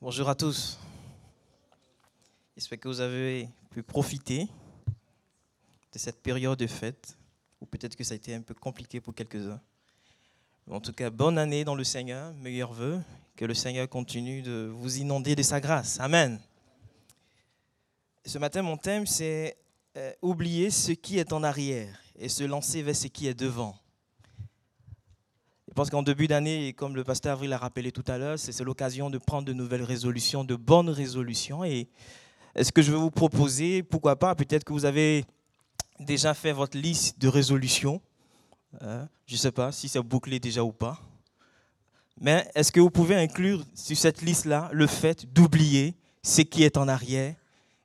Bonjour à tous. J'espère que vous avez pu profiter de cette période de fête, ou peut-être que ça a été un peu compliqué pour quelques-uns. En tout cas, bonne année dans le Seigneur, meilleurs vœux, que le Seigneur continue de vous inonder de sa grâce. Amen. Ce matin, mon thème, c'est euh, oublier ce qui est en arrière et se lancer vers ce qui est devant. Je pense qu'en début d'année, comme le pasteur Avril l'a rappelé tout à l'heure, c'est l'occasion de prendre de nouvelles résolutions, de bonnes résolutions. Et ce que je vais vous proposer, pourquoi pas, peut-être que vous avez déjà fait votre liste de résolutions. Hein, je ne sais pas si c'est bouclé déjà ou pas. Mais est-ce que vous pouvez inclure sur cette liste-là le fait d'oublier ce qui est en arrière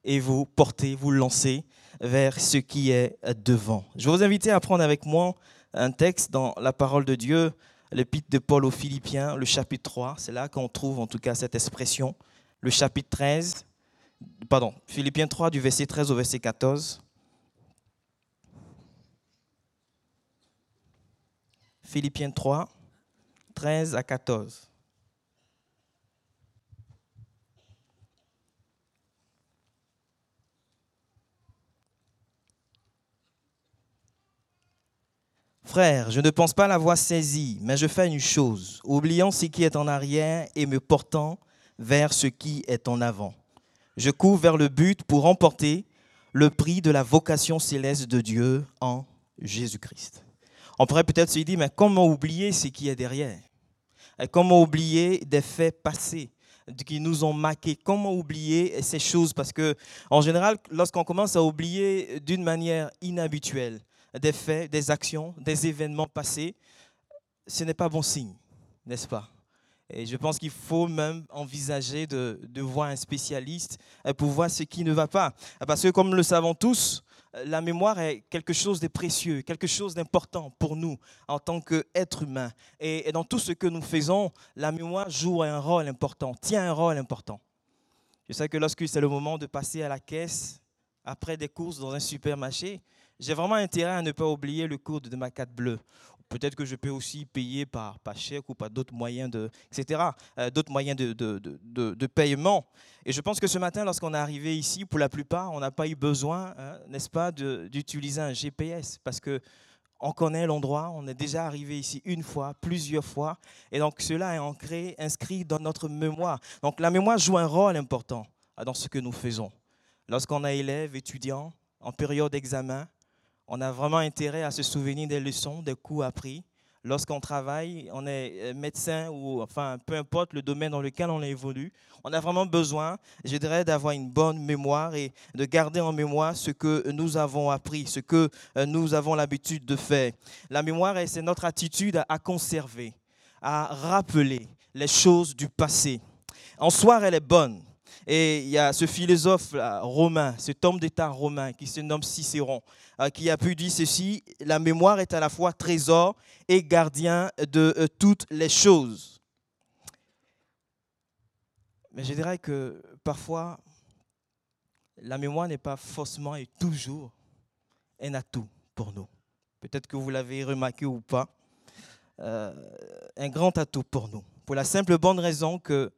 et vous porter, vous lancer vers ce qui est devant? Je vais vous inviter à prendre avec moi un texte dans la parole de Dieu l'épître de Paul aux Philippiens, le chapitre 3. C'est là qu'on trouve en tout cas cette expression. Le chapitre 13, pardon, Philippiens 3 du verset 13 au verset 14. Philippiens 3, 13 à 14. Frère, je ne pense pas l'avoir saisi, mais je fais une chose, oubliant ce qui est en arrière et me portant vers ce qui est en avant. Je cours vers le but pour remporter le prix de la vocation céleste de Dieu en Jésus-Christ. On pourrait peut-être se dire, mais comment oublier ce qui est derrière? Comment oublier des faits passés qui nous ont marqués? Comment oublier ces choses? Parce que, en général, lorsqu'on commence à oublier d'une manière inhabituelle, des faits, des actions, des événements passés, ce n'est pas bon signe, n'est-ce pas? Et je pense qu'il faut même envisager de, voir un spécialiste pour voir ce qui ne va pas. Parce que comme le savons tous, la mémoire est quelque chose de précieux, quelque chose d'important pour nous en tant qu'êtres humains. Et dans tout ce que nous faisons, la mémoire joue un rôle important, tient un rôle important. Je sais que lorsque c'est le moment de passer à la caisse, après des courses dans un supermarché, j'ai vraiment intérêt à ne pas oublier le cours de ma carte bleue. Peut-être que je peux aussi payer par, chèque ou par d'autres moyens, de, etc., euh, d'autres moyens de, de, de, paiement. Et je pense que ce matin, lorsqu'on est arrivé ici, pour la plupart, on n'a pas eu besoin, hein, n'est-ce pas, d'utiliser un GPS parce que on connaît l'endroit, on est déjà arrivé ici une fois, plusieurs fois, et donc cela est ancré, inscrit dans notre mémoire. Donc la mémoire joue un rôle important dans ce que nous faisons. Lorsqu'on est élève, étudiant, en période d'examen, on a vraiment intérêt à se souvenir des leçons, des coups appris. Lorsqu'on travaille, on est euh, médecin ou enfin peu importe le domaine dans lequel on évolue, on a vraiment besoin, je dirais, d'avoir une bonne mémoire et de garder en mémoire ce que nous avons appris, ce que euh, nous avons l'habitude de faire. La mémoire, c'est notre attitude à conserver, à rappeler les choses du passé. En soi, elle est bonne. Et il y a ce philosophe romain, cet homme d'État romain qui se nomme Cicéron, euh, qui a pu dire ceci, la mémoire est à la fois trésor et gardien de euh, toutes les choses. Mais je dirais que parfois, la mémoire n'est pas forcément et toujours un atout pour nous. Peut-être que vous l'avez remarqué ou pas. Euh, un grand atout pour nous. Pour la simple bonne raison que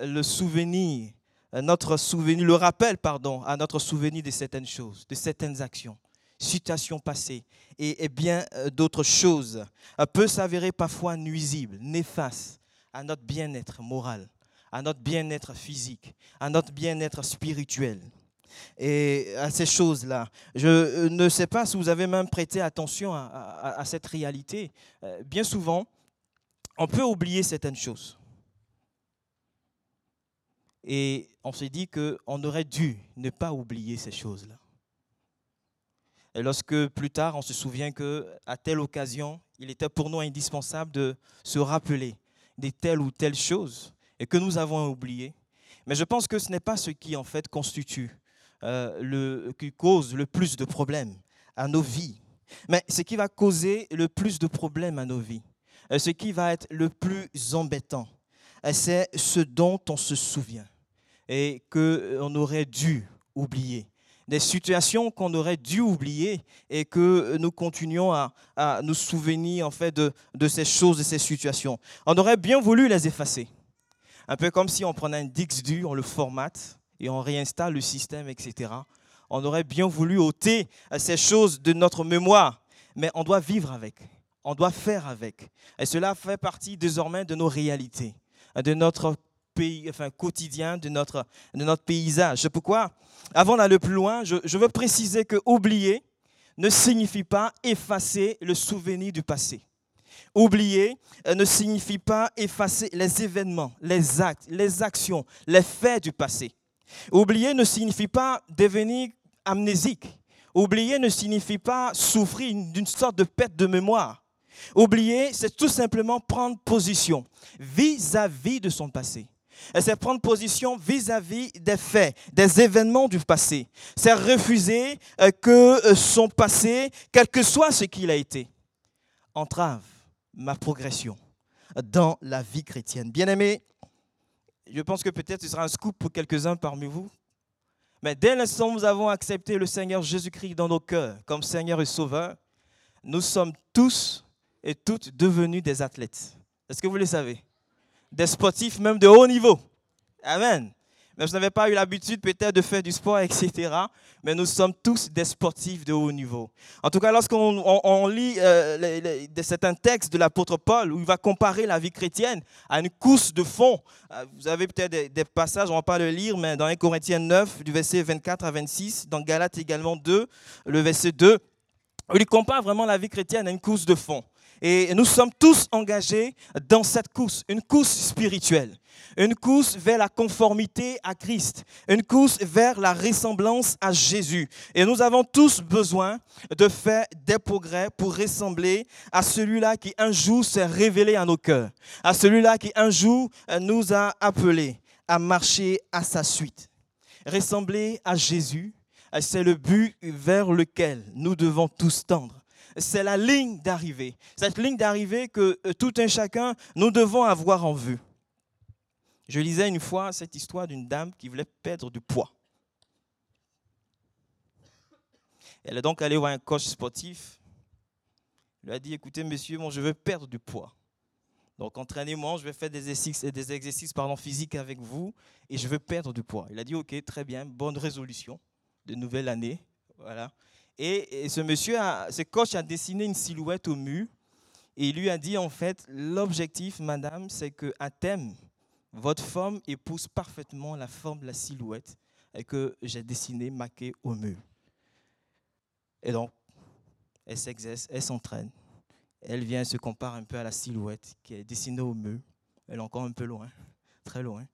le souvenir, notre souvenir, le rappel, pardon, à notre souvenir de certaines choses, de certaines actions, situations passées et, bien euh, d'autres choses euh, peut s'avérer parfois nuisible, néfaste à notre bien-être moral, à notre bien-être physique, à notre bien-être spirituel. Et à ces choses-là. Je euh, ne sais pas si vous avez même prêté attention à cette réalité. Bien souvent, on peut oublier certaines choses. Et on s'est dit qu'on aurait dû ne pas oublier ces choses-là. Et lorsque plus tard, on se souvient qu'à telle occasion, il était pour nous indispensable de se rappeler de telle ou telle chose et que nous avons oublié. Mais je pense que ce n'est pas ce qui en fait constitue, euh, le, qui cause le plus de problèmes à nos vies. Mais ce qui va causer le plus de problèmes à nos vies, euh, ce qui va être le plus embêtant, c'est ce dont on se souvient et qu'on euh, aurait dû oublier. Des situations qu'on aurait dû oublier et que nous continuons à, nous souvenir en fait de, ces choses, de ces situations. On aurait bien voulu les effacer. Un peu comme si on prenait un disque dur, on le formate et on réinstalle le système, etc. On aurait bien voulu ôter ces choses de notre mémoire, mais on doit vivre avec, on doit faire avec. Et cela fait partie désormais de nos réalités, de notre enfin, quotidien, de notre, de notre paysage. C'est pourquoi, avant d'aller plus loin, je, je veux préciser que oublier ne signifie pas effacer le souvenir du passé. Oublier euh, ne signifie pas effacer les événements, les actes, les actions, les faits du passé. Oublier ne signifie pas devenir amnésique. Oublier ne signifie pas souffrir d'une sorte de perte de mémoire. Oublier, c'est tout simplement prendre position vis-à-vis de son passé. C'est prendre position vis-à-vis des faits, des événements du passé. C'est refuser euh, que euh, son passé, quel que soit ce qu'il a été, entrave ma progression dans la vie chrétienne. Bien aimé, je pense que peut-être ce sera un scoop pour quelques-uns parmi vous. Mais dès l'instant où nous avons accepté le Seigneur Jésus-Christ dans nos cœurs comme Seigneur et Sauveur, nous sommes tous et toutes devenus des athlètes. Est-ce que vous le savez? Des sportifs même de haut niveau. Amen mais vous n'avez pas eu l'habitude peut-être de faire du sport, etc. Mais nous sommes tous des sportifs de haut niveau. En tout cas, lorsqu'on lit euh, certains textes de l'apôtre Paul où il va comparer la vie chrétienne à une course de fond, euh, vous avez peut-être des, passages, on ne va pas le lire, mais dans 1 Corinthiens 9, du verset 24 à 26, dans Galates également 2, le verset 2, où il compare vraiment la vie chrétienne à une course de fond. Et nous sommes tous engagés dans cette course, une course spirituelle, une course vers la conformité à Christ, une course vers la ressemblance à Jésus. Et nous avons tous besoin de faire des progrès pour ressembler à celui-là qui un jour s'est révélé à nos cœurs, à celui-là qui un jour nous a appelés à marcher à sa suite. Ressembler à Jésus, c'est le but vers lequel nous devons tous tendre c'est la ligne d'arrivée. Cette ligne d'arrivée que euh, tout un chacun, nous devons avoir en vue. Je lisais une fois cette histoire d'une dame qui voulait perdre du poids. Elle est donc allée voir un coach sportif. Il lui a dit, écoutez monsieur, moi je veux perdre du poids. Donc entraînez-moi, je vais faire des exercices, des exercices physiques avec vous et je veux perdre du poids. Il a dit, ok, très bien, bonne résolution de nouvelle année. Voilà. Et, ce monsieur, ce coach a dessiné une silhouette au mur et il lui a dit en fait, l'objectif, madame, c'est qu'à thème, votre forme épouse parfaitement la forme de la silhouette que j'ai dessinée, marquée au mur. Et donc, elle s'exerce, elle s'entraîne. Elle vient se compare un peu à la silhouette qui est dessinée au mur. Elle est encore un peu loin, très loin.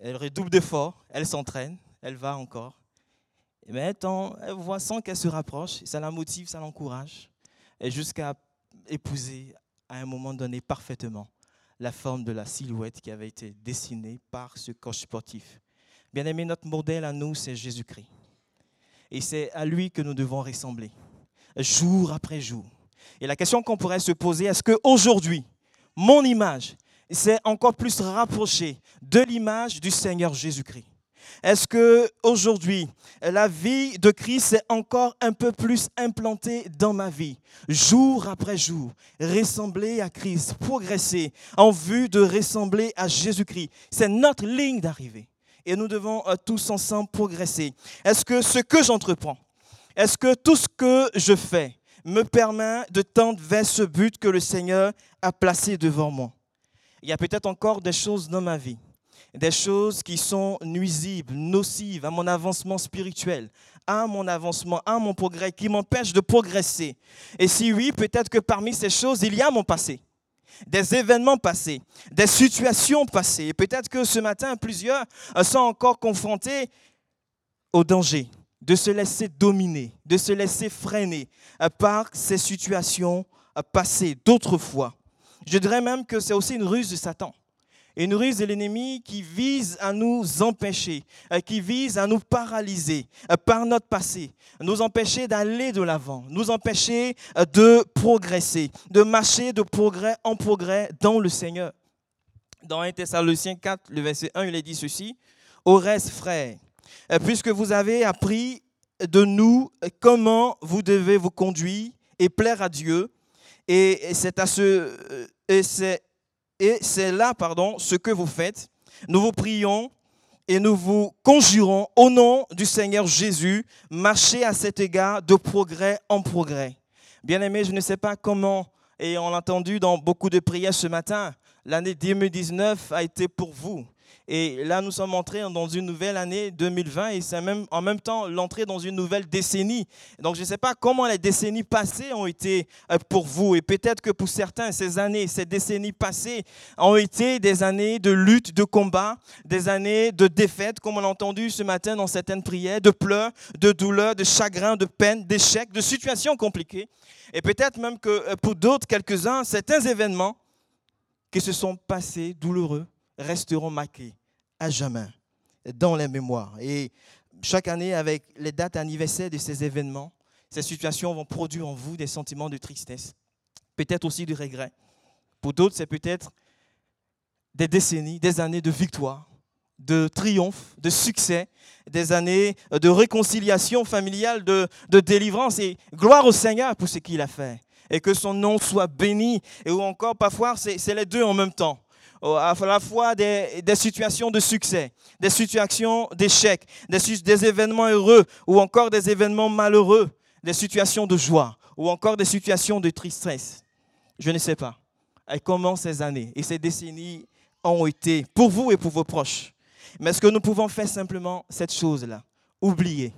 Elle redouble d'efforts, elle s'entraîne, elle va encore. Mais tant, elle voit sans qu'elle se rapproche, ça la motive, ça l'encourage, jusqu'à épouser à un moment donné parfaitement la forme de la silhouette qui avait été dessinée par ce coach sportif. Bien aimé, notre modèle à nous, c'est Jésus-Christ. Et c'est à lui que nous devons ressembler, jour après jour. Et la question qu'on pourrait se poser, est-ce qu'aujourd'hui, mon image s'est encore plus rapprochée de l'image du Seigneur Jésus-Christ? Est-ce que aujourd'hui la vie de Christ est encore un peu plus implantée dans ma vie, jour après jour, ressembler à Christ, progresser en vue de ressembler à Jésus-Christ? C'est notre ligne d'arrivée. Et nous devons euh, tous ensemble progresser. Est-ce que ce que j'entreprends, est-ce que tout ce que je fais me permet de tendre vers ce but que le Seigneur a placé devant moi? Il y a peut-être encore des choses dans ma vie des choses qui sont nuisibles, nocives à mon avancement spirituel, à mon avancement, à mon progrès, qui m'empêchent de progresser. Et si oui, peut-être que parmi ces choses, il y a mon passé, des événements passés, des situations passées. Et peut-être que ce matin, plusieurs sont encore confrontés au danger de se laisser dominer, de se laisser freiner par ces situations passées d'autrefois. Je dirais même que c'est aussi une ruse de Satan une ruse de l'ennemi qui vise à nous empêcher, euh, qui vise à nous paralyser euh, par notre passé, nous empêcher d'aller de l'avant, nous empêcher euh, de progresser, de marcher de progrès en progrès dans le Seigneur. Dans 1 Thessaloniciens 4, le verset 1, il est dit ceci, Au reste, frères, puisque vous avez appris de nous comment vous devez vous conduire et plaire à Dieu, et c'est à ce, et c'est et c'est là, pardon, ce que vous faites. Nous vous prions et nous vous conjurons au nom du Seigneur Jésus, marchez à cet égard de progrès en progrès. Bien aimé, je ne sais pas comment, et on l'a entendu dans beaucoup de prières ce matin, l'année 2019 a été pour vous. Et là, nous sommes entrés dans une nouvelle année 2020 et c'est même en même temps l'entrée dans une nouvelle décennie. Donc, je ne sais pas comment les décennies passées ont été euh, pour vous. Et peut-être que pour certains, ces années, ces décennies passées ont été des années de lutte, de combat, des années de défaite, comme on l'a entendu ce matin dans certaines prières, de pleurs, de douleurs, de chagrin, de peine, d'échecs, de situations compliquées. Et peut-être même que euh, pour d'autres, quelques-uns, certains événements qui se sont passés douloureux resteront marqués à jamais dans les mémoires. Et chaque année, avec les dates anniversaires de ces événements, ces situations vont produire en vous des sentiments de tristesse, peut-être aussi de regret. Pour d'autres, c'est peut-être des décennies, des années de victoire, de triomphe, de succès, des années de réconciliation familiale, de, de délivrance. Et gloire au Seigneur pour ce qu'il a fait. Et que son nom soit béni. Et ou encore, parfois, c'est les deux en même temps à la fois des, situations de succès, des situations d'échec, des, événements heureux ou encore des événements malheureux, des situations de joie ou encore des situations de tristesse. Je ne sais pas. Comment ces années et ces décennies ont été pour vous et pour vos proches. Mais est-ce que nous pouvons faire simplement cette chose-là? Oublier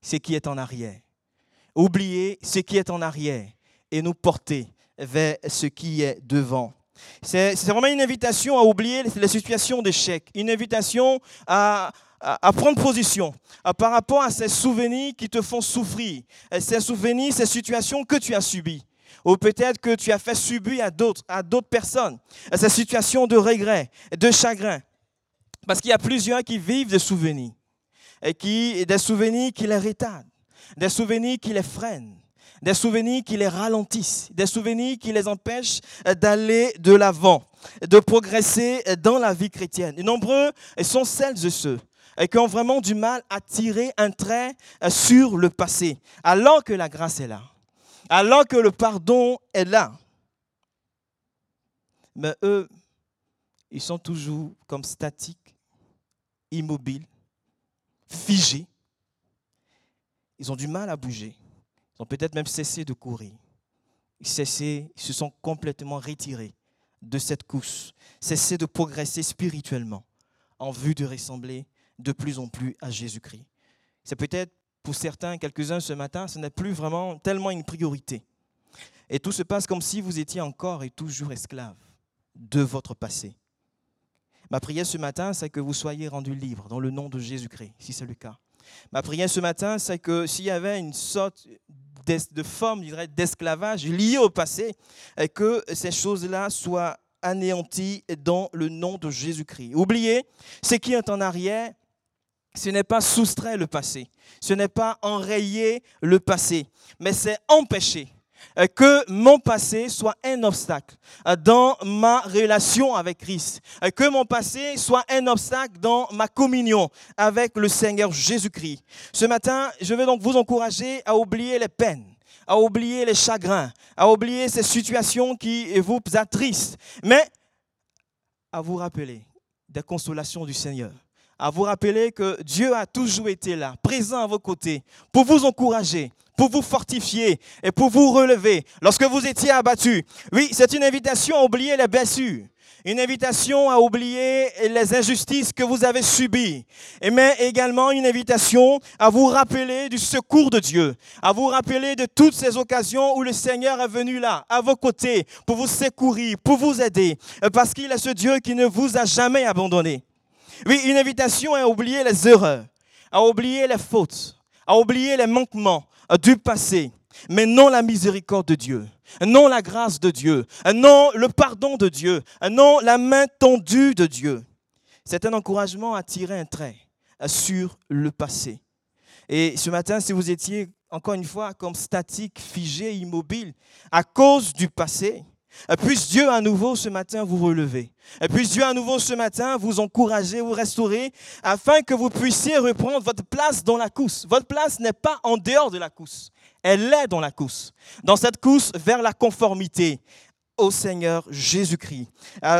ce qui est en arrière. Oublier ce qui est en arrière et nous porter vers ce qui est devant. C'est vraiment une invitation à oublier les situations d'échec, une invitation à, prendre position par rapport à ces souvenirs qui te font souffrir, ces souvenirs, ces situations que tu as subies. Ou peut-être que tu as fait subir à d'autres, à personnes, ces situations de regret, de chagrin. Parce qu'il y a plusieurs qui vivent des souvenirs, des souvenirs qui les retardent, des souvenirs qui les freinent, des souvenirs qui les ralentissent, des souvenirs qui les empêchent d'aller de l'avant, de progresser dans la vie chrétienne. Et nombreux sont celles et ceux qui ont vraiment du mal à tirer un trait sur le passé, alors que la grâce est là, alors que le pardon est là. Mais eux, ils sont toujours comme statiques, immobiles, figés. Ils ont du mal à bouger. Ils ont peut-être même cessé de courir. Ils, se sont complètement retirés de cette course, cessé de progresser spirituellement en vue de ressembler de plus en plus à Jésus-Christ. C'est peut-être pour certains, quelques-uns ce matin, ce n'est plus vraiment tellement une priorité. Et tout se passe comme si vous étiez encore et toujours esclave de votre passé. Ma prière ce matin, c'est que vous soyez rendus libres dans le nom de Jésus-Christ, si c'est le cas. Ma prière ce matin, c'est que s'il y avait une sorte de forme, d'esclavage liée au passé, et que ces choses-là soient anéanties dans le nom de Jésus-Christ. Oubliez, ce qui est en arrière, ce n'est pas soustraire le passé, ce n'est pas enrayer le passé, mais c'est empêcher que mon passé soit un obstacle euh, dans ma relation avec Christ, euh, que mon passé soit un obstacle dans ma communion avec le Seigneur Jésus-Christ. Ce matin, je vais donc vous encourager à oublier les peines, à oublier les chagrins, à oublier ces situations qui vous attristent, mais à vous rappeler des consolations du Seigneur à vous rappeler que Dieu a toujours été là, présent à vos côtés, pour vous encourager, pour vous fortifier et pour vous relever lorsque vous étiez abattu. Oui, c'est une invitation à oublier les blessures. Une invitation à oublier les injustices que vous avez subies. Mais également une invitation à vous rappeler du secours de Dieu. À vous rappeler de toutes ces occasions où le Seigneur est venu là, à vos côtés, pour vous secourir, pour vous aider. Parce qu'il est ce Dieu qui ne vous a jamais abandonné. Oui, une invitation à oublier les erreurs, à oublier les fautes, à oublier les manquements, du passé, mais non la miséricorde de Dieu, non la grâce de Dieu, non le pardon de Dieu, non la main tendue de Dieu. C'est un encouragement à tirer un trait sur le passé. Et ce matin, si vous étiez encore une fois comme statique, figé, immobile, à cause du passé, puisse Dieu à nouveau ce matin vous relever. Et puisse Dieu à nouveau ce matin vous encourager, vous restaurer, afin que vous puissiez reprendre votre place dans la course. Votre place n'est pas en dehors de la course, elle est dans la course. Dans cette course vers la conformité au Seigneur Jésus-Christ,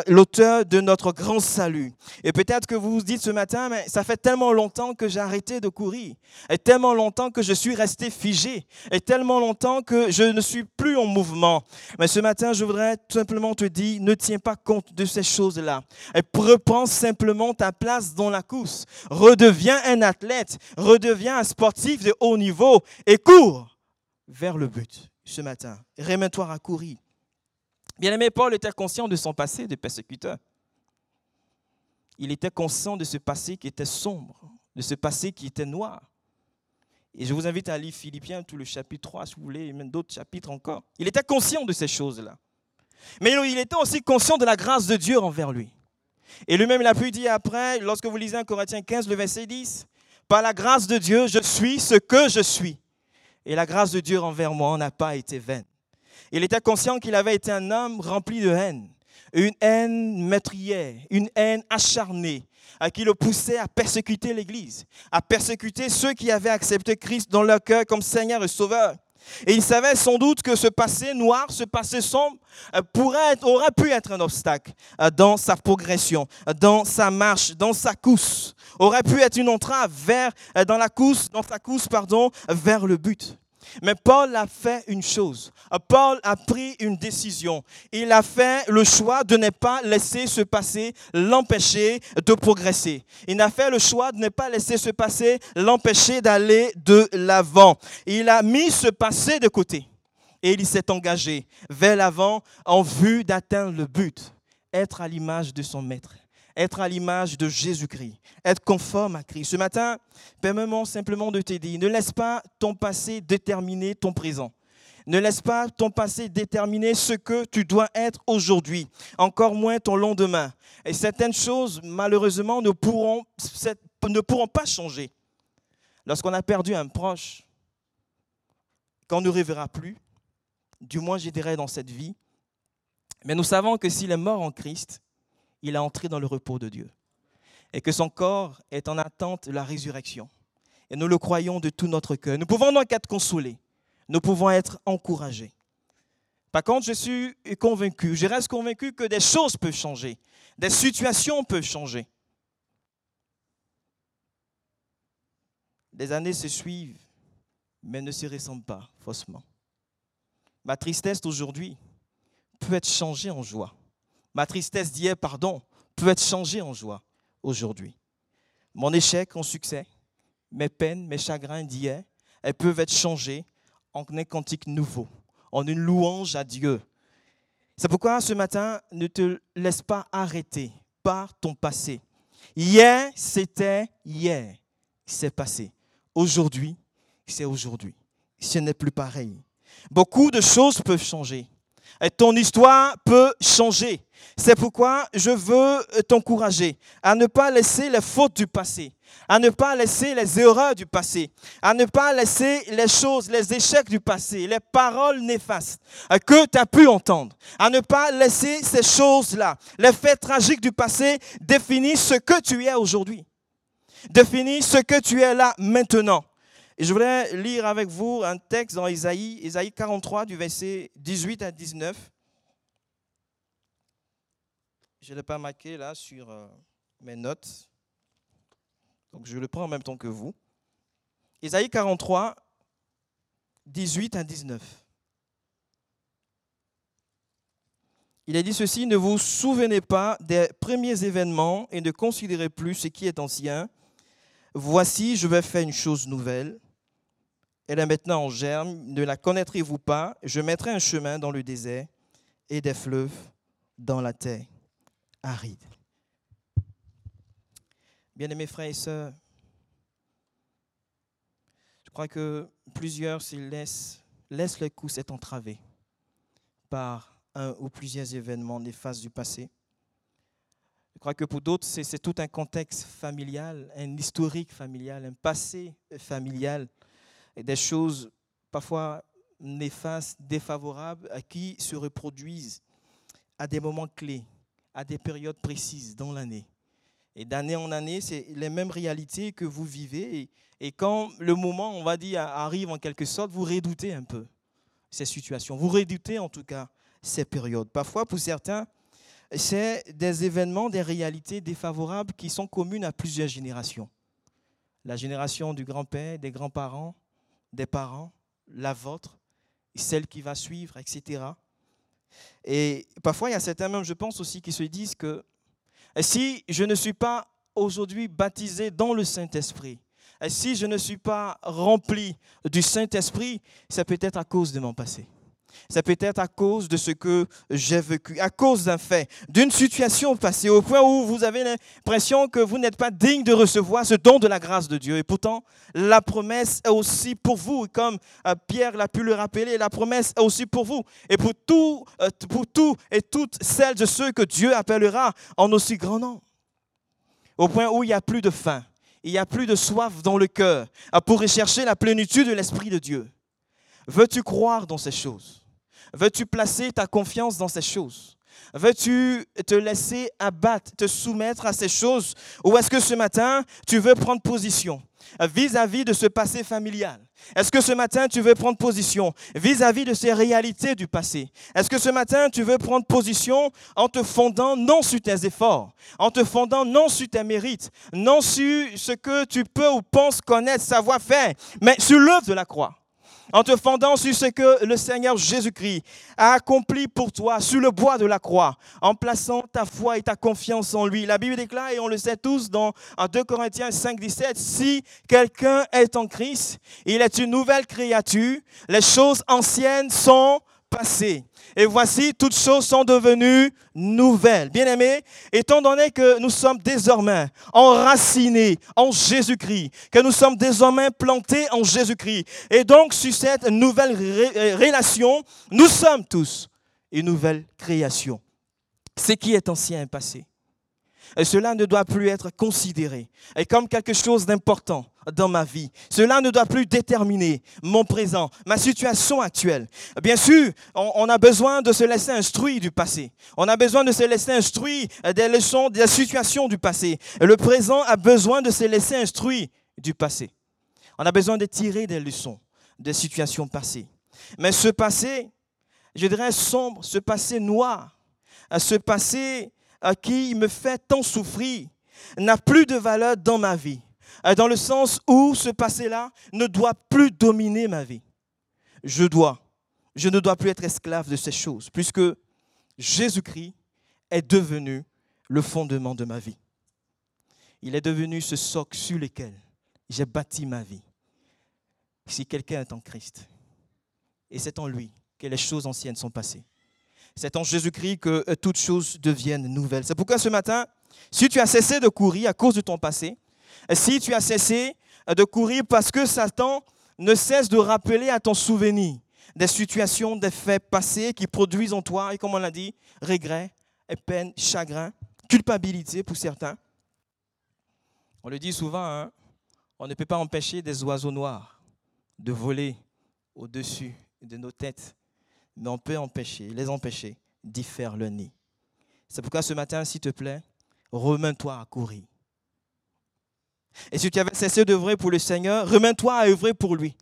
l'auteur de notre grand salut. Et peut-être que vous vous dites ce matin, mais ça fait tellement longtemps que j'ai arrêté de courir, et tellement longtemps que je suis resté figé, et tellement longtemps que je ne suis plus en mouvement. Mais ce matin, je voudrais tout simplement te dire, ne tiens pas compte de ces choses-là. Et reprends simplement ta place dans la course. Redeviens un athlète, redeviens un sportif de haut niveau et cours vers le but ce matin. Remets-toi à courir. Bien-aimé, Paul était conscient de son passé de persécuteur. Il était conscient de ce passé qui était sombre, de ce passé qui était noir. Et je vous invite à lire Philippiens, tout le chapitre 3, si vous voulez, et même d'autres chapitres encore. Il était conscient de ces choses-là. Mais il était aussi conscient de la grâce de Dieu envers lui. Et lui-même, il a pu dire après, lorsque vous lisez 1 Corinthiens 15, le verset 10, Par la grâce de Dieu, je suis ce que je suis. Et la grâce de Dieu envers moi n'a pas été vaine. Il était conscient qu'il avait été un homme rempli de haine, une haine meurtrière, une haine acharnée, à qui le poussait à persécuter l'Église, à persécuter ceux qui avaient accepté Christ dans leur cœur comme Seigneur et Sauveur. Et il savait sans doute que ce passé noir, ce passé sombre, euh, aurait pu être un obstacle euh, dans sa progression, dans sa marche, dans sa course, aurait pu être une entrave vers, euh, dans la dans sa course, pardon, vers le but. Mais Paul a fait une chose. Paul a pris une décision. Il a fait le choix de ne pas laisser ce passé l'empêcher de progresser. Il a fait le choix de ne pas laisser ce passé l'empêcher d'aller de l'avant. Il a mis ce passé de côté et il s'est engagé vers l'avant en vue d'atteindre le but, être à l'image de son maître être à l'image de Jésus-Christ, être conforme à Christ. Ce matin, permets-moi simplement de t'aider. Ne laisse pas ton passé déterminer ton présent. Ne laisse pas ton passé déterminer ce que tu dois être aujourd'hui, encore moins ton lendemain. Et certaines choses, malheureusement, ne pourront, ne pourront pas changer. Lorsqu'on a perdu un proche, qu'on ne reverra plus, du moins je dirais dans cette vie, mais nous savons que s'il est mort en Christ, il a entré dans le repos de Dieu. Et que son corps est en attente de la résurrection. Et nous le croyons de tout notre cœur. Nous pouvons donc être consolés. Nous pouvons être encouragés. Par contre, je suis convaincu, je reste convaincu que des choses peuvent changer. Des situations peuvent changer. Des années se suivent, mais ne se ressemblent pas faussement. Ma tristesse d'aujourd'hui peut être changée en joie. Ma tristesse d'hier, pardon, peut être changée en joie aujourd'hui. Mon échec en succès, mes peines, mes chagrins d'hier, elles peuvent être changées en un cantique nouveau, en une louange à Dieu. C'est pourquoi ce matin, ne te laisse pas arrêter par ton passé. Hier, c'était hier, c'est passé. Aujourd'hui, c'est aujourd'hui. Ce n'est plus pareil. Beaucoup de choses peuvent changer. Ton histoire peut changer. C'est pourquoi je veux t'encourager à ne pas laisser les fautes du passé, à ne pas laisser les erreurs du passé, à ne pas laisser les choses, les échecs du passé, les paroles néfastes que tu as pu entendre, à ne pas laisser ces choses-là, les faits tragiques du passé définir ce que tu es aujourd'hui, définir ce que tu es là maintenant. Et je voudrais lire avec vous un texte dans Isaïe, Isaïe 43 du verset 18 à 19. Je ne l'ai pas marqué là sur euh, mes notes. Donc je le prends en même temps que vous. Isaïe 43, 18 à 19. Il a dit ceci, ne vous souvenez pas des premiers événements et ne considérez plus ce qui est ancien. Voici, je vais faire une chose nouvelle. Elle est maintenant en germe. Ne la connaîtrez-vous pas? Je mettrai un chemin dans le désert et des fleuves dans la terre aride. Bien-aimés frères et sœurs, je crois que plusieurs s'ils laissent, laissent les coups s'être entravés par un ou plusieurs événements néfastes du passé. Je crois que pour d'autres, c'est tout un contexte familial, un historique familial, un passé familial et des choses parfois néfastes, défavorables, qui se reproduisent à des moments clés, à des périodes précises dans l'année. Et d'année en année, c'est les mêmes réalités que vous vivez. Et, quand le moment, on va dire, arrive en quelque sorte, vous redoutez un peu ces situations. Vous redoutez en tout cas ces périodes. Parfois, pour certains, c'est des événements, des réalités défavorables qui sont communes à plusieurs générations. La génération du grand-père, des grands-parents, des parents, la vôtre, celle qui va suivre, etc. Et parfois, il y a certains même, je pense aussi, qui se disent que si je ne suis pas aujourd'hui baptisé dans le Saint-Esprit, si je ne suis pas rempli du Saint-Esprit, c'est peut-être à cause de mon passé. C'est peut-être à cause de ce que j'ai vécu, à cause d'un fait, d'une situation passée, au point où vous avez l'impression que vous n'êtes pas digne de recevoir ce don de la grâce de Dieu. Et pourtant, la promesse est aussi pour vous. Comme euh, Pierre l'a pu le rappeler, la promesse est aussi pour vous. Et pour tout, euh, pour tout et toutes celles de ceux que Dieu appellera en aussi grand nom. Au point où il n'y a plus de faim, il n'y a plus de soif dans le cœur pour rechercher la plénitude de l'Esprit de Dieu. Veux-tu croire dans ces choses? Veux-tu placer ta confiance dans ces choses? Veux-tu te laisser abattre, te soumettre à ces choses? Ou est-ce que ce matin, tu veux prendre position vis-à-vis de ce passé familial? Est-ce que ce matin, tu veux prendre position vis-à-vis de ces réalités du passé? Est-ce que ce matin, tu veux prendre position en te fondant non sur tes efforts, en te fondant non sur tes mérites, non sur ce que tu peux ou penses connaître, savoir faire, mais sur l'œuvre de la croix? En te fondant sur ce que le Seigneur Jésus-Christ a accompli pour toi sur le bois de la croix, en plaçant ta foi et ta confiance en lui. La Bible déclare, et on le sait tous dans 2 Corinthiens 5, 17, si quelqu'un est en Christ, il est une nouvelle créature, les choses anciennes sont passées. Et voici, toutes choses sont devenues nouvelles. Bien-aimés, étant donné que nous sommes désormais enracinés en Jésus-Christ, que nous sommes désormais plantés en Jésus-Christ, et donc sur cette nouvelle euh, relation, nous sommes tous une nouvelle création. Ce qui est ancien est passé. Et cela ne doit plus être considéré comme quelque chose d'important dans ma vie. Cela ne doit plus déterminer mon présent, ma situation actuelle. Bien sûr, on, a besoin de se laisser instruire du passé. On a besoin de se laisser instruire des leçons, des situations du passé. le présent a besoin de se laisser instruire du passé. On a besoin de tirer des leçons des situations passées. Mais ce passé, je dirais sombre, ce passé noir, ce passé qui me fait tant souffrir n'a plus de valeur dans ma vie, euh, dans le sens où ce passé-là ne doit plus dominer ma vie. Je dois, je ne dois plus être esclave de ces choses, puisque Jésus-Christ est devenu le fondement de ma vie. Il est devenu ce socle sur lequel j'ai bâti ma vie. Si quelqu'un est en Christ, et c'est en lui que les choses anciennes sont passées, c'est en Jésus-Christ que euh, toutes choses deviennent nouvelles. C'est pourquoi ce matin, si tu as cessé de courir à cause de ton passé, si tu as cessé euh, de courir parce que Satan ne cesse de rappeler à ton souvenir des situations, des faits passés qui produisent en toi, et comme on l'a dit, regret, peine, chagrin, culpabilité pour certains. On le dit souvent, hein, on ne peut pas empêcher des oiseaux noirs de voler au-dessus de nos têtes mais on peut empêcher, les empêcher d'y faire le nid. C'est pourquoi ce matin, s'il te plaît, remets-toi à courir. Et si tu avais cessé d'œuvrer pour le Seigneur, remets-toi à œuvrer pour lui.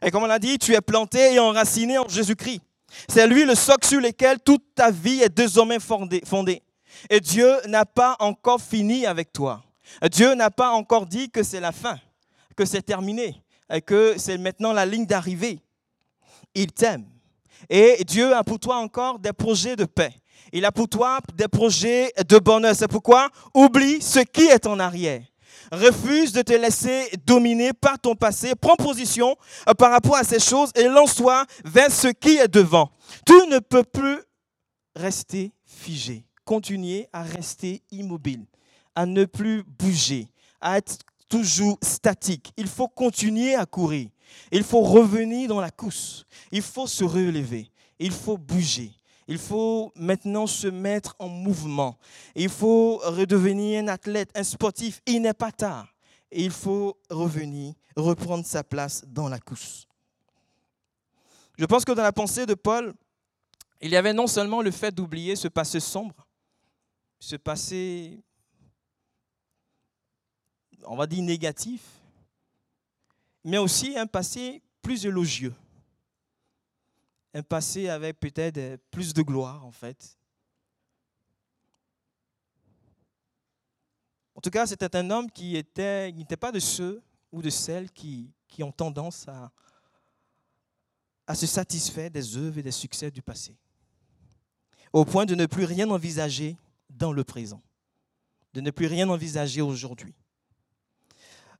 Et comme on l'a dit, tu es planté et enraciné en Jésus-Christ. C'est lui le socle sur lequel toute ta vie est désormais fondée. Et Dieu n'a pas encore fini avec toi. Dieu n'a pas encore dit que c'est la fin, que c'est terminé, et que c'est maintenant la ligne d'arrivée. Il t'aime. Et Dieu a pour toi encore des projets de paix. Il a pour toi des projets de bonheur. C'est pourquoi oublie ce qui est en arrière. Refuse de te laisser dominer par ton passé. Prends position euh, par rapport à ces choses et lance-toi vers ce qui est devant. Tu ne peux plus rester figé. Continuer à rester immobile, à ne plus bouger, à être toujours statique. Il faut continuer à courir. Il faut revenir dans la course. Il faut se relever. Il faut bouger. Il faut maintenant se mettre en mouvement. Il faut redevenir un athlète, un sportif. Il n'est pas tard. il faut revenir, reprendre sa place dans la course. Je pense que dans la pensée de Paul, il y avait non seulement le fait d'oublier ce passé sombre, ce passé, on va dire négatif, mais aussi un passé plus élogieux. Un passé avec peut-être plus de gloire, en fait. En tout cas, c'était un homme qui était, n'était pas de ceux ou de celles qui, qui ont tendance à, à se satisfaire des œuvres et des succès du passé, au point de ne plus rien envisager dans le présent, de ne plus rien envisager aujourd'hui.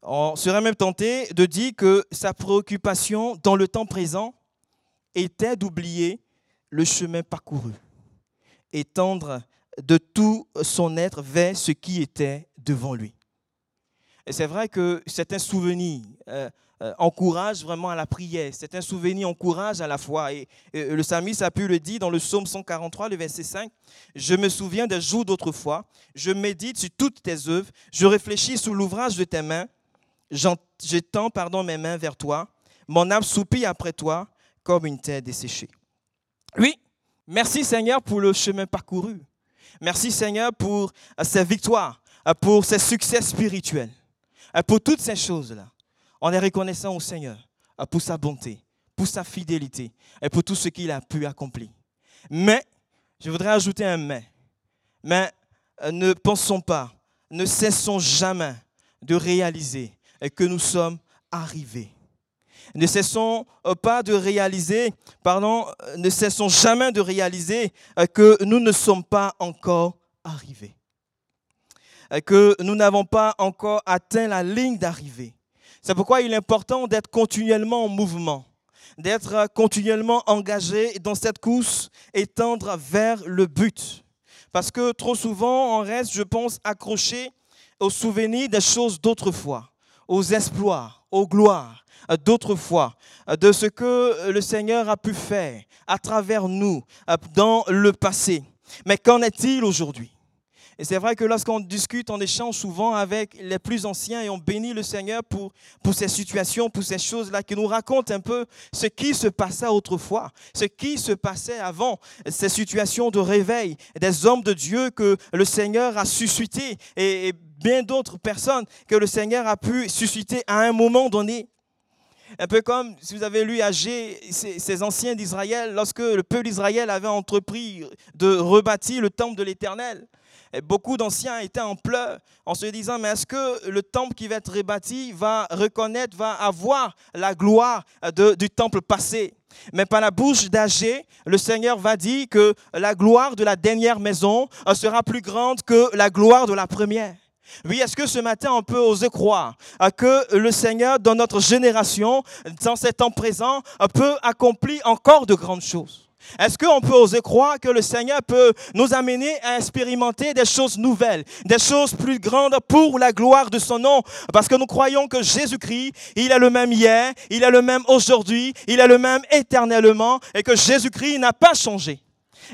On serait même tenté de dire que sa préoccupation dans le temps présent était d'oublier le chemin parcouru et tendre de tout son être vers ce qui était devant lui. Et c'est vrai que c'est un souvenir euh, euh, vraiment à la prière. C'est un souvenir encourage à la foi. Et, le psalmiste a pu le dire dans le psaume 143, le verset 5. Je me souviens des jours d'autrefois. Je médite sur toutes tes œuvres. Je réfléchis sur l'ouvrage de tes mains. J'étends pardon mes mains vers toi. Mon âme soupire après toi comme une terre desséchée. Oui, merci Seigneur pour le chemin parcouru. Merci Seigneur pour ces victoires, pour ces succès spirituels, pour toutes ces choses-là. On est reconnaissant au Seigneur euh, pour sa bonté, pour sa fidélité et pour tout ce qu'il a pu accomplir. Mais, je voudrais ajouter un mais. Mais euh, ne pensons pas, ne cessons jamais de réaliser que nous sommes arrivés. Ne cessons euh, pas de réaliser, pardon, ne cessons jamais de réaliser que nous ne sommes pas encore arrivés. Que nous n'avons pas encore atteint la ligne d'arrivée. C'est pourquoi il est important d'être continuellement en mouvement, d'être continuellement engagé dans cette course et tendre vers le but. Parce que trop souvent, on reste, je pense, accroché aux souvenirs des choses d'autrefois, aux exploits, aux gloires d'autrefois, de ce que le Seigneur a pu faire à travers nous dans le passé. Mais qu'en est-il aujourd'hui? Et c'est vrai que lorsqu'on discute, on échange souvent avec les plus anciens et on bénit le Seigneur pour, pour ces situations, pour ces choses-là, qui nous racontent un peu ce qui se passait autrefois, ce qui se passait avant, ces situations de réveil, des hommes de Dieu que le Seigneur a suscité et, bien d'autres personnes que le Seigneur a pu susciter à un moment donné. Un peu comme si vous avez lu Agé, ces anciens d'Israël, lorsque le peuple d'Israël avait entrepris de rebâtir le temple de l'Éternel beaucoup d'anciens étaient en pleurs en se disant, mais est-ce que le temple qui va être rebâti va reconnaître, va avoir la gloire du temple passé? Mais par la bouche d'Agé, le Seigneur va dire que la gloire de la dernière maison sera plus grande que la gloire de la première. Oui, est-ce que ce matin on peut oser croire que le Seigneur, dans notre génération, dans ces temps présents, peut accomplir encore de grandes choses? Est-ce qu'on peut oser croire que le Seigneur peut nous amener à expérimenter des choses nouvelles, des choses plus grandes pour la gloire de son nom? Parce que nous croyons que Jésus-Christ, il est le même hier, il est le même aujourd'hui, il est le même éternellement et que Jésus-Christ n'a pas changé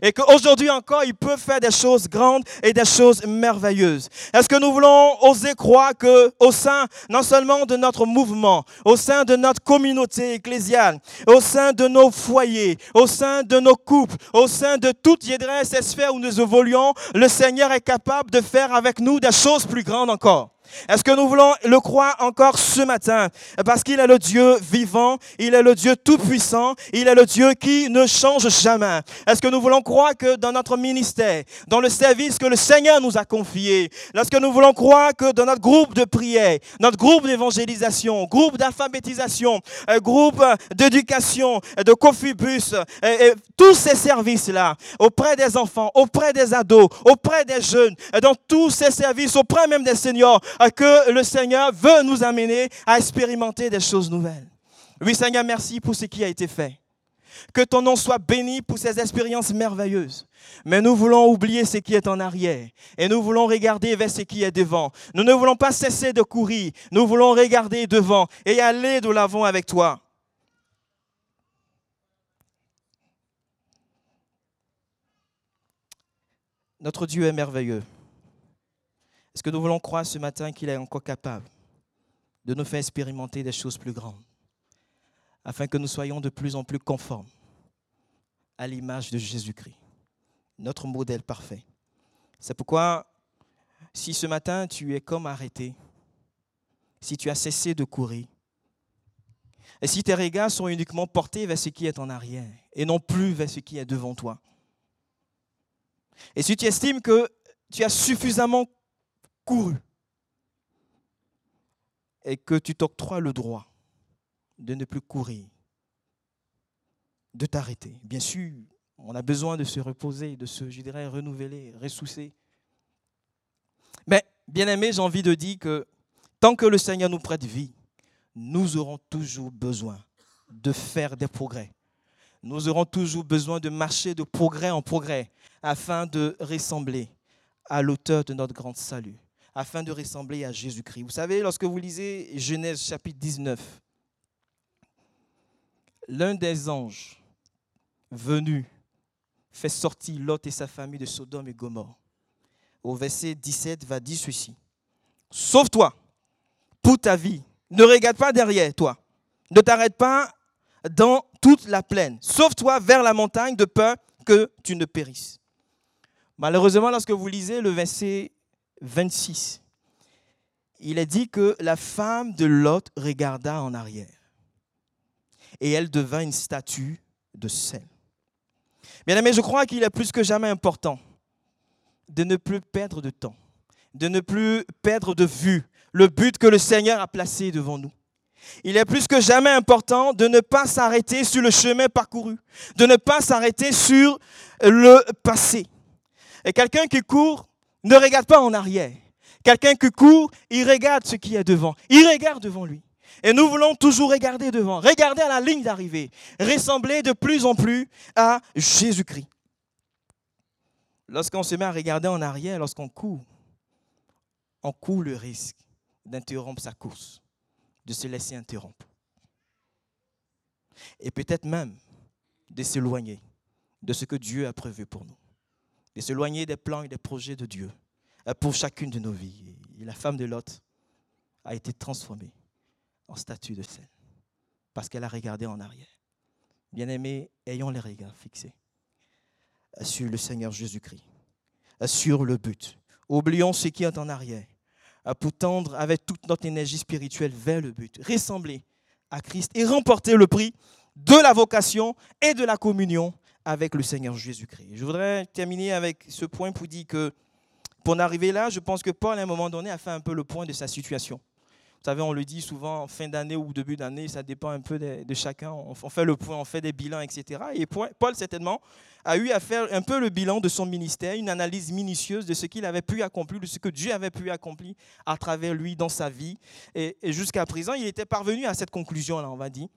et qu'aujourd'hui encore, il peut faire des choses grandes et des choses merveilleuses. Est-ce que nous voulons oser croire que au sein non seulement de notre mouvement, au sein de notre communauté ecclésiale, au sein de nos foyers, au sein de nos couples, au sein de toutes ces sphères où nous évoluons, le Seigneur est capable de faire avec nous des choses plus grandes encore? Est-ce que nous voulons le croire encore ce matin? Parce qu'il est le Dieu vivant, il est le Dieu tout-puissant, il est le Dieu qui ne change jamais. Est-ce que nous voulons croire que dans notre ministère, dans le service que le Seigneur nous a confié, lorsque nous voulons croire que dans notre groupe de prière, notre groupe d'évangélisation, groupe d'alphabétisation, euh, groupe d'éducation, de Cofibus, et, tous ces services-là, auprès des enfants, auprès des ados, auprès des jeunes, dans tous ces services, auprès même des seniors, que le Seigneur veut nous amener à expérimenter des choses nouvelles. Oui, Seigneur, merci pour ce qui a été fait. Que ton nom soit béni pour ces expériences merveilleuses. Mais nous voulons oublier ce qui est en arrière et nous voulons regarder vers ce qui est devant. Nous ne voulons pas cesser de courir. Nous voulons regarder devant et aller de l'avant avec toi. Notre Dieu est merveilleux. Est-ce que nous voulons croire ce matin qu'il est encore capable de nous faire expérimenter des choses plus grandes, afin que nous soyons de plus en plus conformes à l'image de Jésus-Christ, notre modèle parfait. C'est pourquoi, si ce matin tu es comme arrêté, si tu as cessé de courir, Et si tes regards sont uniquement portés vers ce qui est en arrière et non plus vers ce qui est devant toi. Et si tu estimes que tu as suffisamment couru et que tu t'octroies le droit de ne plus courir, de t'arrêter. Bien sûr, on a besoin de se reposer, de se, je dirais, renouveler, ressousser. Mais, bien aimé, j'ai envie de dire que tant que le Seigneur nous prête vie, nous aurons toujours besoin de faire des progrès. Nous aurons toujours besoin de marcher de progrès en progrès afin de ressembler à l'auteur de notre grand salut, afin de ressembler à Jésus-Christ. Vous savez, lorsque vous lisez Genèse chapitre 19, l'un des anges venus fait sortir Lot et sa famille de Sodome et Gomorre. Au verset 17 va dire ceci. Sauve-toi pour ta vie ne regarde pas derrière toi. Ne t'arrête pas dans toute la plaine. Sauve-toi vers la montagne de peur que tu ne périsses. Malheureusement, lorsque vous lisez le verset 26, il est dit que la femme de Lot regarda en arrière et elle devint une statue de sel. Bien aimé, je crois qu'il est plus que jamais important de ne plus perdre de temps, de ne plus perdre de vue le but que le Seigneur a placé devant nous. Il est plus que jamais important de ne pas s'arrêter sur le chemin parcouru, de ne pas s'arrêter sur le passé. Et quelqu'un qui court ne regarde pas en arrière. Quelqu'un qui court, il regarde ce qui est devant. Il regarde devant lui. Et nous voulons toujours regarder devant, regarder à la ligne d'arrivée, ressembler de plus en plus à Jésus-Christ. Lorsqu'on se met à regarder en arrière, lorsqu'on court, on court le risque d'interrompre sa course, de se laisser interrompre. Et peut-être même de s'éloigner de ce que Dieu a prévu pour nous. De s'éloigner des plans et des projets de Dieu euh, pour chacune de nos vies. Et la femme de Lot a été transformée en statue de sel parce qu'elle a regardé en arrière. Bien-aimés, ayons les regards fixés sur le Seigneur Jésus-Christ, sur le but. Oublions ce qui est en arrière pour tendre avec toute notre énergie spirituelle vers le but, ressembler à Christ et remporter le prix de la vocation et de la communion avec le Seigneur Jésus-Christ. Je voudrais terminer avec ce point pour dire que pour en arriver là, je pense que Paul, à un moment donné, a fait un peu le point de sa situation. Vous savez, on le dit souvent en fin d'année ou début d'année, ça dépend un peu de, chacun. On, fait le point, on fait des bilans, etc. Et Paul, certainement, a eu à faire un peu le bilan de son ministère, une analyse minutieuse de ce qu'il avait pu accomplir, de ce que Dieu avait pu accomplir à travers lui dans sa vie. Et, jusqu'à présent, il était parvenu à cette conclusion-là, on va dire.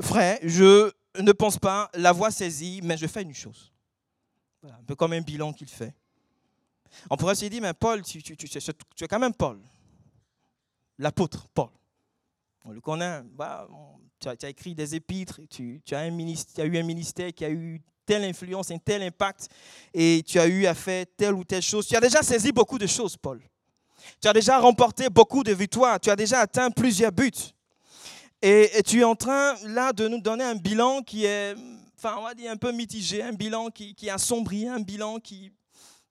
Frère, je ne pense pas l'avoir saisi, mais je fais une chose. un peu comme un bilan qu'il fait. On pourrait se dire, mais Paul, tu, tu, es quand même Paul, l'apôtre Paul. On le connaît, bah, tu, as, écrit des épîtres, tu, as un as eu un ministère qui a eu telle influence, un tel impact, et tu as eu à faire telle ou telle chose. Tu as déjà saisi beaucoup de choses, Paul. Tu as déjà remporté beaucoup de victoires, tu as déjà atteint plusieurs buts. Et, tu es en train, là, de nous donner un bilan qui est, enfin, on va dire un peu mitigé, un bilan qui, qui est assombri, un bilan qui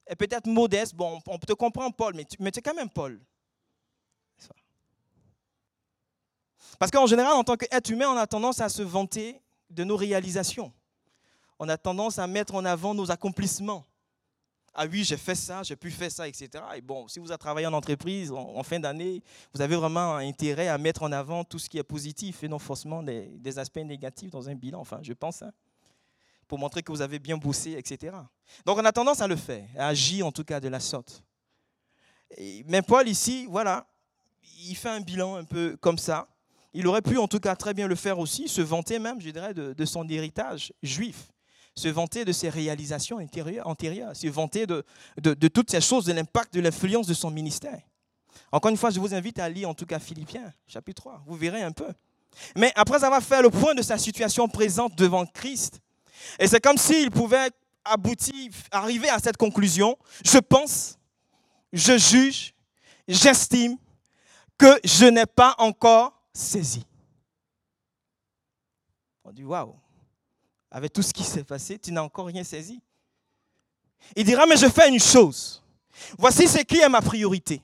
est peut-être modeste. Bon, on te comprend, Paul, mais tu es quand même Paul. Parce qu'en général, en tant qu'être humain, on a tendance à se vanter de nos réalisations. On a tendance à mettre en avant nos accomplissements. Ah oui, j'ai fait ça, j'ai pu faire ça, etc. Et bon, si vous avez travaillé en entreprise en, fin d'année, vous avez vraiment intérêt à mettre en avant tout ce qui est positif et non forcément des, aspects négatifs dans un bilan. Enfin, je pense. Hein pour montrer que vous avez bien bossé, etc. Donc on a tendance à le faire, à agir en tout cas de la sorte. mais Paul ici, voilà, il fait un bilan un peu comme ça. Il aurait pu en tout cas très bien le faire aussi, se vanter même, je dirais, de, son héritage juif, se vanter de ses réalisations antérieures, se vanter de, de toutes ces choses, de l'impact, de l'influence de son ministère. Encore une fois, je vous invite à lire en tout cas Philippiens, chapitre 3, vous verrez un peu. Mais après avoir fait le point de sa situation présente devant Christ, et c'est comme s'il pouvait aboutir, arriver à cette conclusion. Je pense, je juge, j'estime que je n'ai pas encore saisi. On dit, waouh, avec tout ce qui s'est passé, tu n'as encore rien saisi. Il dira, mais je fais une chose. Voici ce qui est ma priorité.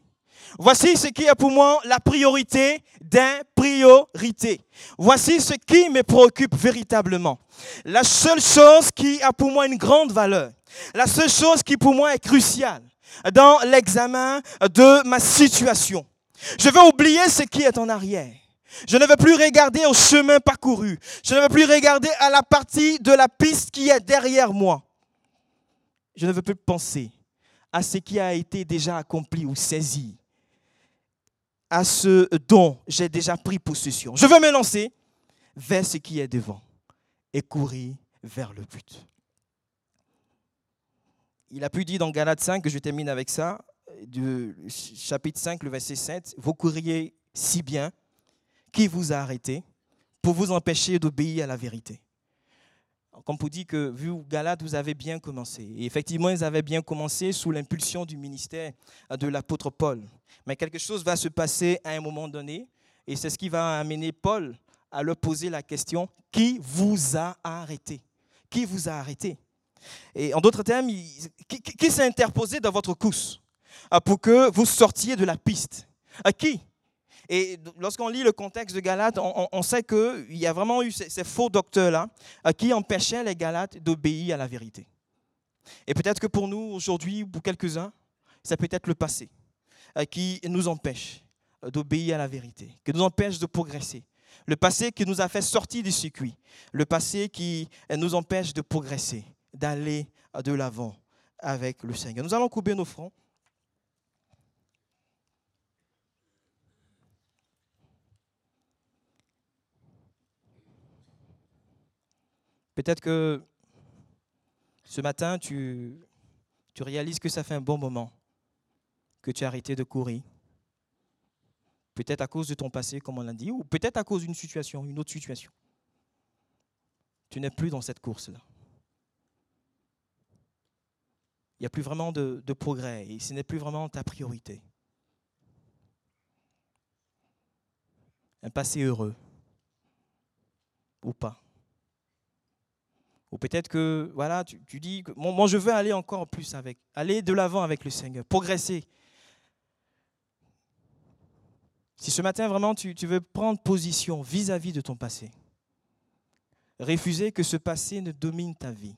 Voici ce qui est pour moi la priorité d'un priorité. Voici ce qui me préoccupe véritablement. La seule chose qui a pour moi une grande valeur, la seule chose qui pour moi est cruciale dans l'examen de ma situation. Je vais oublier ce qui est en arrière. Je ne veux plus regarder au chemin parcouru. Je ne veux plus regarder à la partie de la piste qui est derrière moi. Je ne veux plus penser à ce qui a été déjà accompli ou saisi, à ce dont j'ai déjà pris possession. Je veux me lancer vers ce qui est devant et courir vers le but. Il a pu dire dans Galates 5, que je termine avec ça, chapitre 5, le verset 7, vous courriez si bien qui vous a arrêté pour vous empêcher d'obéir à la vérité. Comme pour dire que, vu Galate, vous avez bien commencé. Et effectivement, ils avaient bien commencé sous l'impulsion du ministère de l'apôtre Paul. Mais quelque chose va se passer à un moment donné, et c'est ce qui va amener Paul à leur poser la question, qui vous a arrêté? Qui vous a arrêté? Et en d'autres termes, qui, qui s'est interposé dans votre course pour que vous sortiez de la piste? À qui? Et lorsqu'on lit le contexte de Galate, on, sait qu'il y a vraiment eu ces, faux docteurs-là euh, qui empêchaient les Galates d'obéir à la vérité. Et peut-être que pour nous, aujourd'hui, pour quelques-uns, c'est peut-être le passé euh, qui nous empêche euh, d'obéir à la vérité, qui nous empêche de progresser. Le passé qui nous a fait sortir du circuit. Le passé qui nous empêche de progresser, d'aller de l'avant avec le Seigneur. Nous allons couper nos fronts. Peut-être que ce matin, tu, réalises que ça fait un bon moment que tu as arrêté de courir. Peut-être à cause de ton passé, comme on l'a dit, ou peut-être à cause d'une situation, une autre situation. Tu n'es plus dans cette course-là. Il n'y a plus vraiment de, de progrès et ce n'est plus vraiment ta priorité. Un passé heureux ou pas. Ou peut-être que, voilà, tu, dis, moi, je veux aller encore plus avec, aller de l'avant avec le Seigneur, progresser. Si ce matin, vraiment, tu, veux prendre position vis-à-vis de ton passé, refuser que ce passé ne domine ta vie.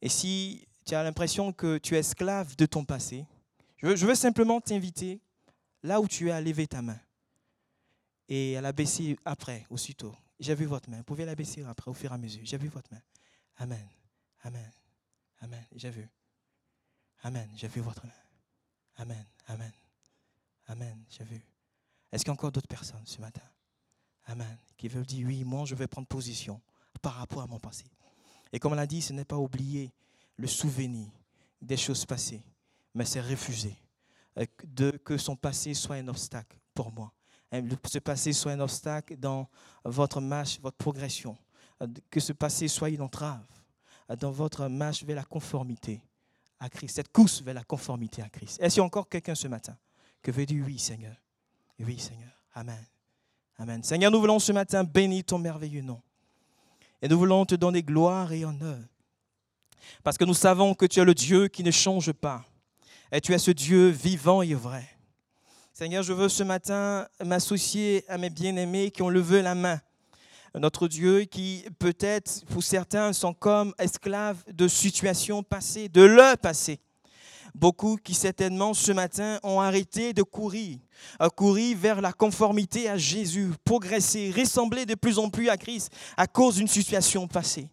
Et si tu as l'impression que tu es esclave de ton passé, je veux, je veux simplement t'inviter, là où tu es, à lever ta main et à la baisser après, aussitôt. J'ai vu votre main. Vous pouvez la baisser après au fur et à mesure. J'ai vu votre main. Amen. Amen. Amen. J'ai vu. Amen. J'ai vu votre main. Amen. Amen. Amen. J'ai vu. Est-ce qu'il y a encore d'autres personnes ce matin? Amen. Qui veulent dire oui, moi je vais prendre position par rapport à mon passé. Et comme on l'a dit, ce n'est pas oublier le souvenir des choses passées, mais c'est refuser euh, de, que son passé soit un obstacle pour moi ce passé soit un obstacle dans votre marche, votre progression. Euh, que ce passé soit une entrave euh, dans votre marche vers la conformité à Christ, cette course vers la conformité à Christ. Est-ce qu'il y a encore quelqu'un ce matin qui veut dire oui, Seigneur? Oui, Seigneur. Amen. Amen. Seigneur, nous voulons ce matin bénir ton merveilleux nom. Et nous voulons te donner gloire et honneur. Parce que nous savons que tu es le Dieu qui ne change pas. Et tu es ce Dieu vivant et vrai. Seigneur, je veux ce matin m'associer à mes bien-aimés qui ont levé la main. Notre Dieu qui peut-être pour certains sont comme esclaves de situations passées, de leur passé. Beaucoup qui certainement ce matin ont arrêté de courir, à courir vers la conformité à Jésus, progresser, ressembler de plus en plus à Christ à cause d'une situation passée.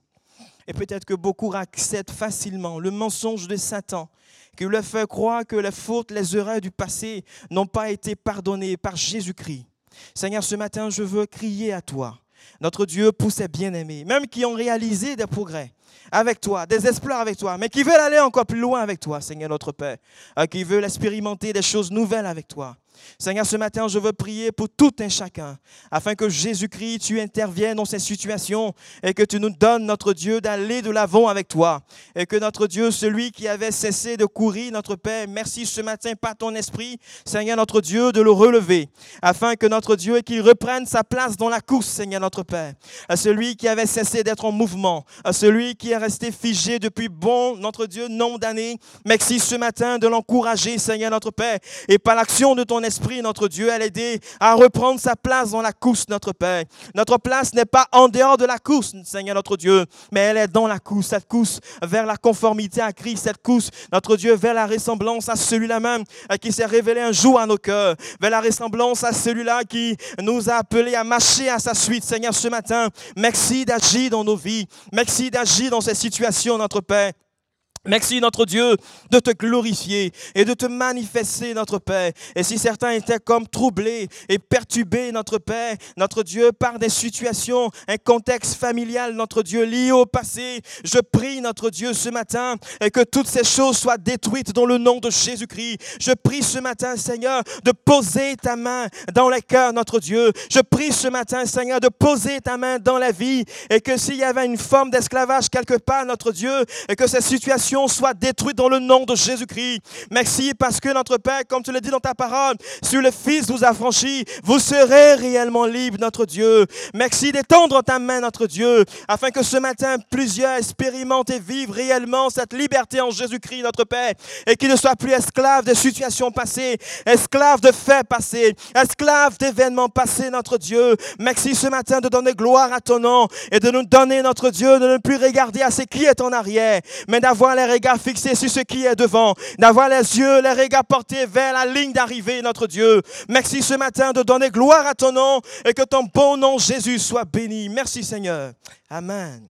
Et peut-être que beaucoup acceptent facilement le mensonge de Satan qui leur fait croire que les fautes, les erreurs du passé n'ont pas été pardonnées par Jésus-Christ. Seigneur, ce matin, je veux crier à toi, notre Dieu, pour ses bien-aimés, même qui ont réalisé des progrès avec toi, des exploits avec toi, mais qui veulent aller encore plus loin avec toi, Seigneur notre Père, euh, qui veulent expérimenter des choses nouvelles avec toi. Seigneur, ce matin, je veux prier pour tout un chacun, afin que Jésus-Christ, tu interviennes dans ces situations et que tu nous donnes, notre Dieu, d'aller de l'avant avec toi. Et que notre Dieu, celui qui avait cessé de courir, notre Père, merci ce matin par ton esprit, Seigneur, notre Dieu, de le relever, afin que notre Dieu, qu'il reprenne sa place dans la course, Seigneur, notre Père. À celui qui avait cessé d'être en mouvement, à celui qui est resté figé depuis bon, notre Dieu, nombre d'années, merci ce matin de l'encourager, Seigneur, notre Père, et par l'action de ton esprit, notre Dieu, à l'aider à reprendre sa place dans la course, notre Père. Notre place n'est pas en dehors de la course, Seigneur, notre Dieu, mais elle est dans la course, cette course vers la conformité à Christ, cette course, notre Dieu, vers la ressemblance à celui-là même euh, qui s'est révélé un jour à nos cœurs, vers la ressemblance à celui-là qui nous a appelés à marcher à sa suite, Seigneur, ce matin. Merci d'agir dans nos vies. Merci d'agir dans ces situations, notre Père. Merci notre Dieu de te glorifier et de te manifester notre Père. Et si certains étaient comme troublés et perturbés notre Père, notre Dieu par des situations, un contexte familial notre Dieu lié au passé, je prie notre Dieu ce matin et que toutes ces choses soient détruites dans le nom de Jésus-Christ. Je prie ce matin Seigneur de poser ta main dans les cœurs notre Dieu. Je prie ce matin Seigneur de poser ta main dans la vie et que s'il y avait une forme d'esclavage quelque part notre Dieu et que ces situations soit détruite dans le nom de Jésus-Christ. Merci parce que notre Père, comme tu le dis dans ta parole, si le Fils vous a franchi, vous serez réellement libre, notre Dieu. Merci d'étendre ta main, notre Dieu, afin que ce matin, plusieurs expérimentent et vivent réellement cette liberté en Jésus-Christ, notre Père, et qu'ils ne soient plus esclaves des situations passées, esclaves de faits passés, esclaves d'événements passés, notre Dieu. Merci ce matin de donner gloire à ton nom et de nous donner, notre Dieu, de ne plus regarder à ce qui est en arrière, mais d'avoir les regards fixés sur ce qui est devant, d'avoir les yeux, les regards portés vers la ligne d'arrivée, notre Dieu. Merci ce matin de donner gloire à ton nom et que ton bon nom, Jésus, soit béni. Merci Seigneur. Amen.